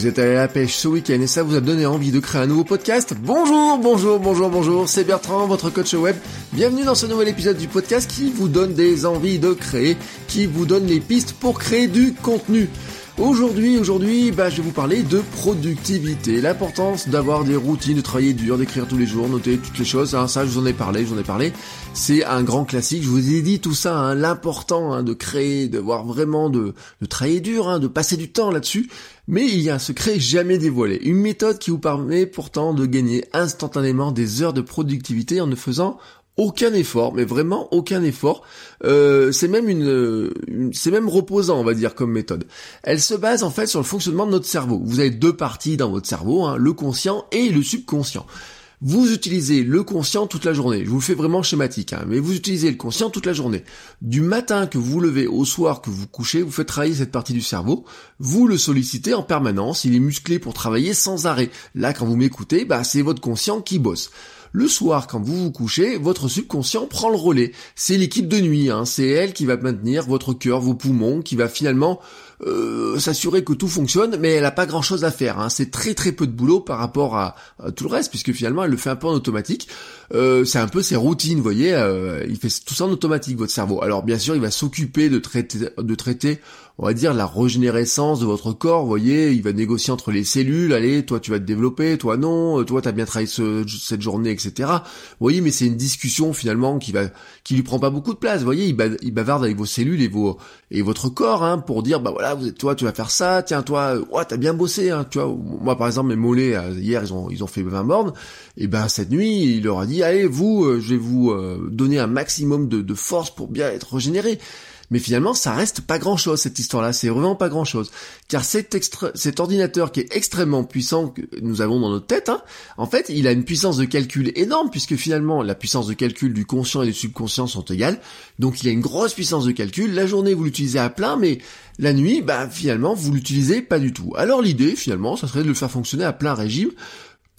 Vous êtes allé à la pêche ce week-end et ça vous a donné envie de créer un nouveau podcast? Bonjour, bonjour, bonjour, bonjour, c'est Bertrand, votre coach web. Bienvenue dans ce nouvel épisode du podcast qui vous donne des envies de créer, qui vous donne les pistes pour créer du contenu. Aujourd'hui, aujourd'hui, bah, je vais vous parler de productivité, l'importance d'avoir des routines, de travailler dur, d'écrire tous les jours, noter toutes les choses. Hein, ça, je vous en ai parlé, je vous en ai parlé. C'est un grand classique. Je vous ai dit tout ça, hein, l'important hein, de créer, de voir vraiment de, de travailler dur, hein, de passer du temps là-dessus. Mais il y a un secret jamais dévoilé, une méthode qui vous permet pourtant de gagner instantanément des heures de productivité en ne faisant aucun effort, mais vraiment aucun effort. Euh, c'est même une, c'est même reposant, on va dire, comme méthode. Elle se base en fait sur le fonctionnement de notre cerveau. Vous avez deux parties dans votre cerveau, hein, le conscient et le subconscient. Vous utilisez le conscient toute la journée. Je vous le fais vraiment schématique, hein, mais vous utilisez le conscient toute la journée. Du matin que vous levez au soir que vous couchez, vous faites travailler cette partie du cerveau. Vous le sollicitez en permanence. Il est musclé pour travailler sans arrêt. Là, quand vous m'écoutez, bah, c'est votre conscient qui bosse. Le soir, quand vous vous couchez, votre subconscient prend le relais. C'est l'équipe de nuit, hein. c'est elle qui va maintenir votre cœur, vos poumons, qui va finalement euh, s'assurer que tout fonctionne, mais elle n'a pas grand chose à faire. Hein. C'est très très peu de boulot par rapport à, tout le reste, puisque finalement elle le fait un peu en automatique. Euh, c'est un peu ses routines, vous voyez, euh, il fait tout ça en automatique, votre cerveau. Alors bien sûr, il va s'occuper de traiter, de traiter on va dire, la régénérescence de votre corps, vous voyez, il va négocier entre les cellules, allez, toi tu vas te développer, toi non, toi t'as bien travaillé cette journée, etc. Vous voyez, mais c'est une discussion finalement qui va, qui lui prend pas beaucoup de place, vous voyez, il, bavarde avec vos cellules et vos, et votre corps, hein, pour dire, bah voilà, toi tu vas faire ça, tiens, toi, ouais, t'as bien bossé, hein, tu vois, moi par exemple, mes mollets, euh, hier, ils ont, ils ont fait 20 bornes, et ben cette nuit, il leur a dit, allez, vous, euh, je vais vous euh, donner un maximum de, de force pour bien être régénéré. Mais finalement, ça reste pas grand chose, cette histoire-là. C'est vraiment pas grand chose. Car cet, ordinateur qui est extrêmement puissant que nous avons dans notre tête, hein, en fait, il a une puissance de calcul énorme puisque finalement, la puissance de calcul du conscient et du subconscient sont égales. Donc, il a une grosse puissance de calcul. La journée, vous l'utilisez à plein, mais la nuit, bah, finalement, vous l'utilisez pas du tout. Alors, l'idée, finalement, ça serait de le faire fonctionner à plein régime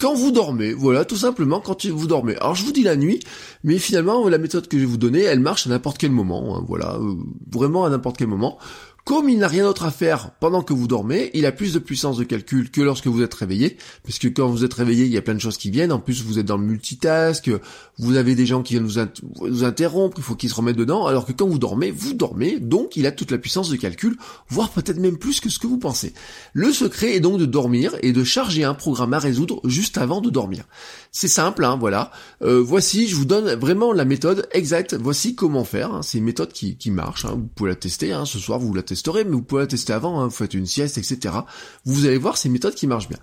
quand vous dormez, voilà, tout simplement quand vous dormez. Alors je vous dis la nuit, mais finalement la méthode que je vais vous donner, elle marche à n'importe quel moment, hein, voilà, euh, vraiment à n'importe quel moment. Comme il n'a rien d'autre à faire pendant que vous dormez, il a plus de puissance de calcul que lorsque vous êtes réveillé, parce que quand vous êtes réveillé, il y a plein de choses qui viennent. En plus, vous êtes dans le multitask, vous avez des gens qui viennent vous, interrompre, il faut qu'ils se remettent dedans. Alors que quand vous dormez, vous dormez, donc il a toute la puissance de calcul, voire peut-être même plus que ce que vous pensez. Le secret est donc de dormir et de charger un programme à résoudre juste avant de dormir. C'est simple, hein, voilà. Euh, voici, je vous donne vraiment la méthode exacte. Voici comment faire. Hein. C'est une méthode qui, marche. Hein. Vous pouvez la tester. Ce soir, vous la mais vous pouvez la tester avant, hein, vous faites une sieste, etc. Vous allez voir, ces méthodes qui marchent bien.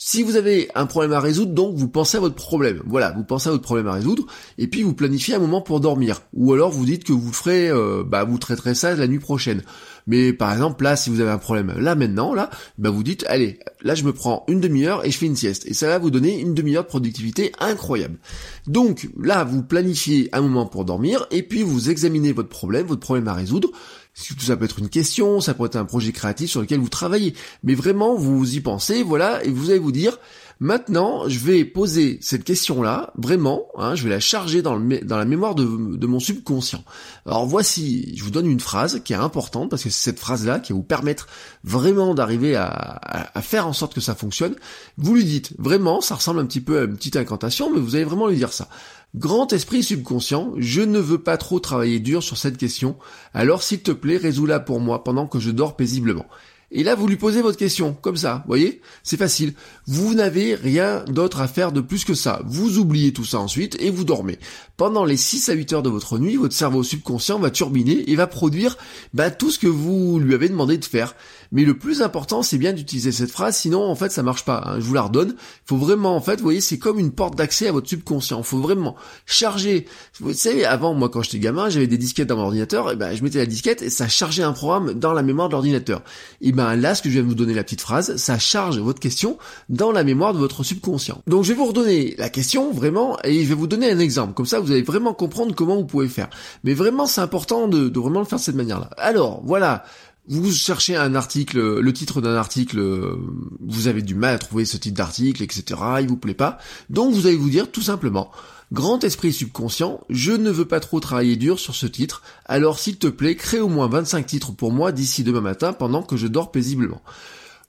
Si vous avez un problème à résoudre, donc vous pensez à votre problème. Voilà, vous pensez à votre problème à résoudre, et puis vous planifiez un moment pour dormir. Ou alors vous dites que vous ferez, euh, bah vous traiterez ça la nuit prochaine. Mais par exemple là, si vous avez un problème là maintenant, là, bah vous dites, allez, là je me prends une demi-heure et je fais une sieste. Et ça va vous donner une demi-heure de productivité incroyable. Donc là, vous planifiez un moment pour dormir, et puis vous examinez votre problème, votre problème à résoudre. Ça peut être une question, ça peut être un projet créatif sur lequel vous travaillez. Mais vraiment, vous y pensez, voilà, et vous allez vous dire, maintenant, je vais poser cette question-là, vraiment, hein, je vais la charger dans, la mémoire de, mon subconscient. Alors voici, je vous donne une phrase qui est importante, parce que c'est cette phrase-là qui va vous permettre vraiment d'arriver à, à, faire en sorte que ça fonctionne. Vous lui dites, vraiment, ça ressemble un petit peu à une petite incantation, mais vous allez vraiment lui dire ça. Grand esprit subconscient, je ne veux pas trop travailler dur sur cette question, alors s'il te plaît, résous-la pour moi pendant que je dors paisiblement. Et là, vous lui posez votre question, comme ça, voyez? C'est facile. Vous n'avez rien d'autre à faire de plus que ça. Vous oubliez tout ça ensuite et vous dormez. Pendant les 6 à 8 heures de votre nuit, votre cerveau subconscient va turbiner et va produire bah, tout ce que vous lui avez demandé de faire. Mais le plus important, c'est bien d'utiliser cette phrase, sinon en fait ça marche pas. Hein. Je vous la redonne. Faut vraiment, en fait, vous voyez, c'est comme une porte d'accès à votre subconscient. Faut vraiment charger. Vous savez, avant, moi quand j'étais gamin, j'avais des disquettes dans mon ordinateur, et ben je mettais la disquette et ça chargeait un programme dans la mémoire de l'ordinateur. Ben là, ce que je viens de vous donner la petite phrase, ça charge votre question dans la mémoire de votre subconscient. Donc je vais vous redonner la question vraiment et je vais vous donner un exemple. Comme ça, vous allez vraiment comprendre comment vous pouvez faire. Mais vraiment, c'est important de, de vraiment le faire de cette manière-là. Alors, voilà vous cherchez un article, le titre d'un article, vous avez du mal à trouver ce titre d'article, etc. Il vous plaît pas. Donc vous allez vous dire tout simplement, grand esprit subconscient, je ne veux pas trop travailler dur sur ce titre, alors s'il te plaît, crée au moins 25 titres pour moi d'ici demain matin pendant que je dors paisiblement.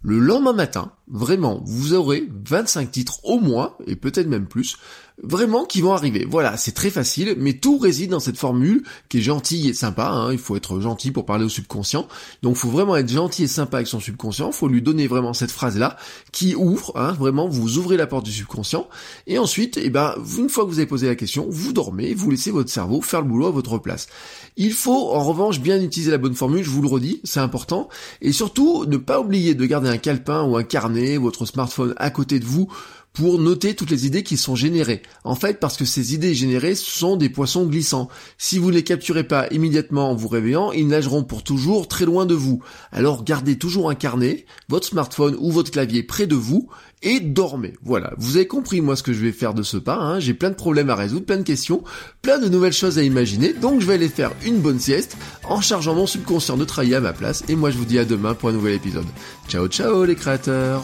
Le lendemain matin, vraiment, vous aurez 25 titres au moins, et peut-être même plus, vraiment qui vont arriver. Voilà, c'est très facile, mais tout réside dans cette formule qui est gentille et sympa. Hein. Il faut être gentil pour parler au subconscient. Donc, il faut vraiment être gentil et sympa avec son subconscient. Il faut lui donner vraiment cette phrase-là qui ouvre. Hein, vraiment, vous ouvrez la porte du subconscient. Et ensuite, eh ben, une fois que vous avez posé la question, vous dormez, vous laissez votre cerveau faire le boulot à votre place. Il faut, en revanche, bien utiliser la bonne formule. Je vous le redis, c'est important. Et surtout, ne pas oublier de garder un calepin ou un carnet, votre smartphone à côté de vous pour noter toutes les idées qui sont générées. En fait, parce que ces idées générées sont des poissons glissants. Si vous ne les capturez pas immédiatement en vous réveillant, ils nageront pour toujours très loin de vous. Alors gardez toujours un carnet, votre smartphone ou votre clavier près de vous et dormez. Voilà, vous avez compris moi ce que je vais faire de ce pas. Hein. J'ai plein de problèmes à résoudre, plein de questions, plein de nouvelles choses à imaginer. Donc je vais aller faire une bonne sieste en chargeant mon subconscient de travailler à ma place. Et moi je vous dis à demain pour un nouvel épisode. Ciao ciao les créateurs